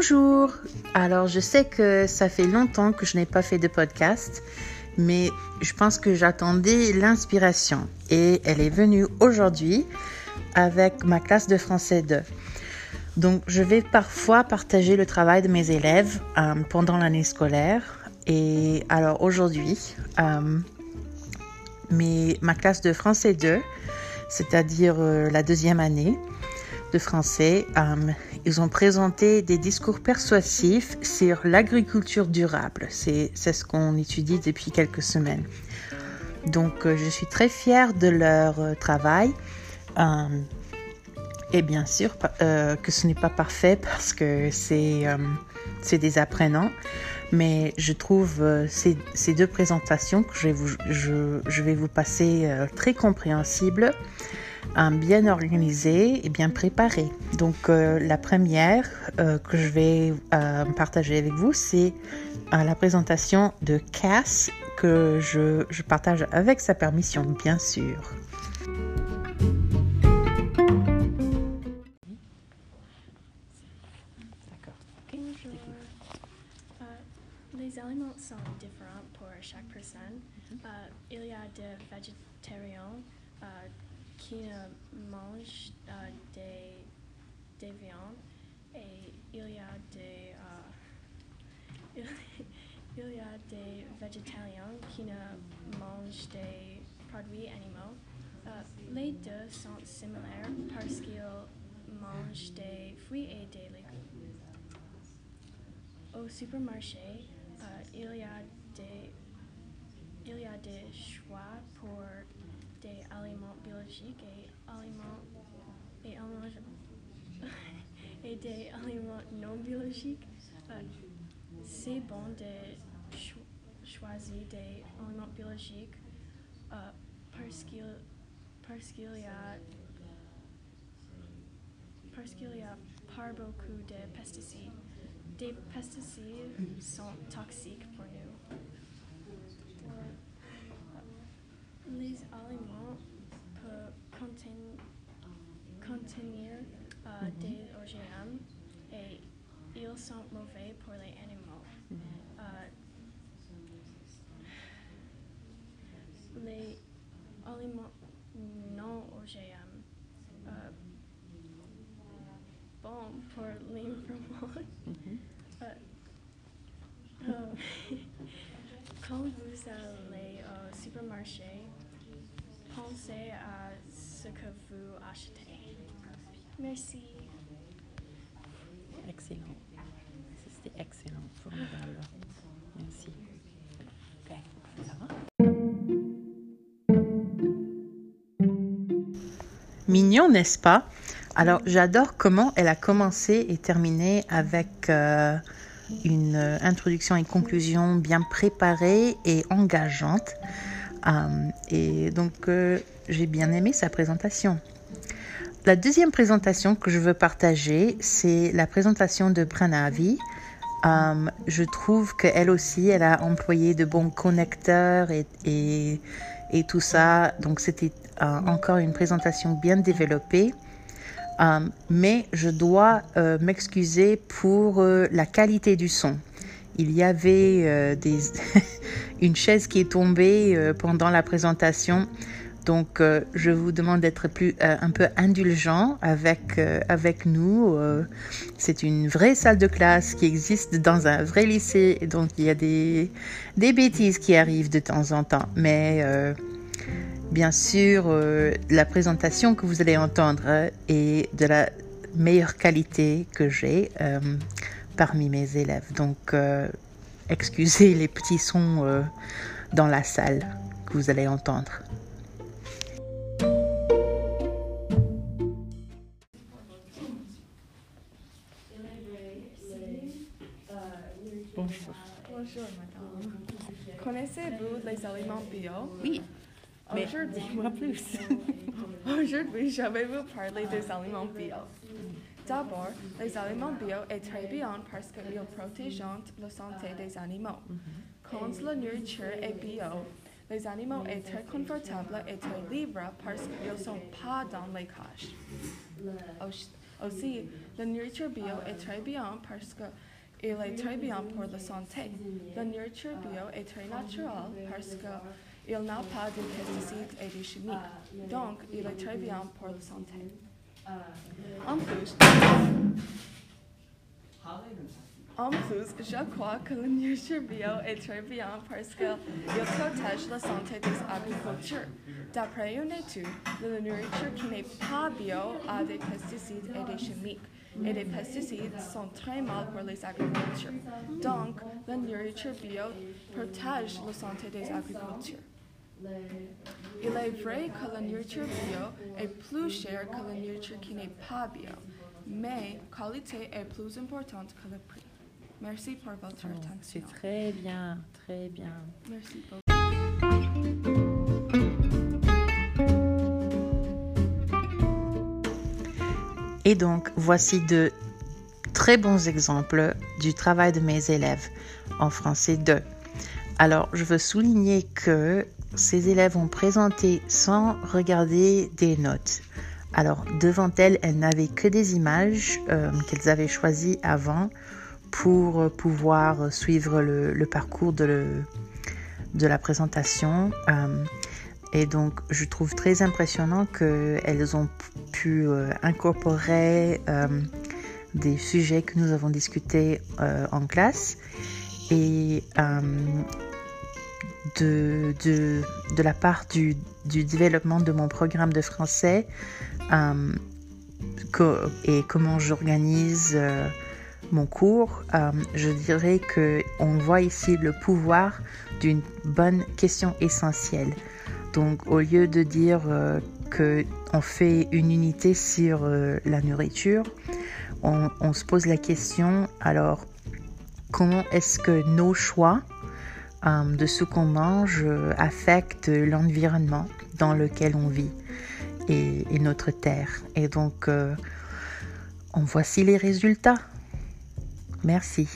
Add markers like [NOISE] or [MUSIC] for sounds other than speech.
Bonjour. Alors, je sais que ça fait longtemps que je n'ai pas fait de podcast, mais je pense que j'attendais l'inspiration et elle est venue aujourd'hui avec ma classe de français 2. Donc, je vais parfois partager le travail de mes élèves euh, pendant l'année scolaire. Et alors aujourd'hui, euh, ma classe de français 2, c'est-à-dire euh, la deuxième année de français, euh, ils ont présenté des discours persuasifs sur l'agriculture durable. C'est ce qu'on étudie depuis quelques semaines. Donc, euh, je suis très fière de leur travail. et bien sûr que ce n'est pas parfait parce que c'est des apprenants. Mais je trouve ces, ces, deux présentations que je vais vous, je vais vous passer très compréhensibles bien organisé et bien préparé. Donc euh, la première euh, que je vais euh, partager avec vous, c'est la présentation de Cass que je, je, partage avec sa permission, bien sûr. les aliments sont différents pour chaque personne. Uh, il y a des végétariens uh, qui mange uh, des, des viandes et il y a des uh, [LAUGHS] il, y a des végétaliens qui ne mangent des produits animaux. Uh, les deux sont similaires parce qu'ils mangent des fruits et des légumes. Au supermarché, il y a des il y a des choix pour aliments biologiques et aliments [LAUGHS] et, des aliments non biologiques. C'est bon de cho choisir des aliments biologiques euh, parce qu'il y a parce qu'il y a pas beaucoup de pesticides. Des pesticides sont toxiques pour nous. Les aliments mm -hmm. des OGM et ils sont mauvais pour les animaux. Mm -hmm. euh, les aliments non OGM euh, bon pour l'environnement. Mm -hmm. quand vous allez au supermarché, pensez à ce que vous achetez. Merci. Excellent. C'était excellent, formidable. Merci. Ok, ça va? Mignon, n'est-ce pas? Alors, j'adore comment elle a commencé et terminé avec euh, une introduction et conclusion bien préparée et engageante. Euh, et donc, euh, j'ai bien aimé sa présentation. La deuxième présentation que je veux partager, c'est la présentation de Pranavi. Euh, je trouve qu'elle aussi, elle a employé de bons connecteurs et, tout ça. Donc, c'était encore une présentation bien développée. mais je dois m'excuser pour la qualité du son il y avait euh, [LAUGHS] une chaise qui est tombée euh, pendant la présentation. Donc, euh, je vous demande d'être plus un peu indulgent avec avec nous. c'est une vraie salle de classe qui existe dans un vrai lycée, donc il y a des des bêtises qui arrivent de temps en temps. Mais bien sûr, la présentation que vous allez entendre est de la meilleure qualité que j'ai parmi mes élèves. Donc, euh, excusez les petits sons euh, dans la salle que vous allez entendre. Bonjour. Madame. Connaissez-vous les aliments bio? Oui. Mais dis-moi plus. [LAUGHS] Aujourd'hui, je vais vous parler des aliments bio. D'abord, les aliments bio est très bien parce qu'ils protègent la santé des animaux. Quand la nourriture est bio, les animaux sont très confortables et très libres parce qu'ils ne sont pas dans les cages. Aussi, la nourriture bio est très bien parce que il est très bien pour la santé. La nourriture bio est très naturelle parce qu'il n'a pas de pesticides et de chimiques. Donc, il est très bien pour la santé. En plus, en plus, je crois que la nourriture bio est très bien parce qu'il protège la santé des agriculteurs. D'après une étude, la nourriture qui n'est pas bio a des pesticides et des chimiques. Et les pesticides sont très mal pour les agriculteurs. Donc, la nourriture bio protège la santé des agriculteurs. Il est vrai que la nourriture bio est plus chère que la nourriture qui n'est pas bio, mais la qualité est plus importante que le prix. Merci pour votre Oh, attention. c'est très bien, très bien. Merci beaucoup. Et donc, voici de très bons exemples du travail de mes élèves en français 2. Alors, je veux souligner que ces élèves ont présenté sans regarder des notes. Alors, devant elles, elles n'avaient que des images euh, qu'elles avaient choisies avant pour pouvoir suivre le, parcours de la présentation. Euh, et donc, je trouve très impressionnant qu'elles ont pu euh, incorporer euh, des sujets que nous avons discutés euh, en classe et de, de, de la part du, du développement de mon programme de français et comment j'organise mon cours, je dirais que on voit ici le pouvoir d'une bonne question essentielle. Donc, au lieu de dire euh, que on fait une unité sur euh, la nourriture, on, se pose la question alors comment est-ce que nos choix euh, de ce qu'on mange affectent l'environnement dans lequel on vit et, et notre terre. Et donc, en voici les résultats. Merci.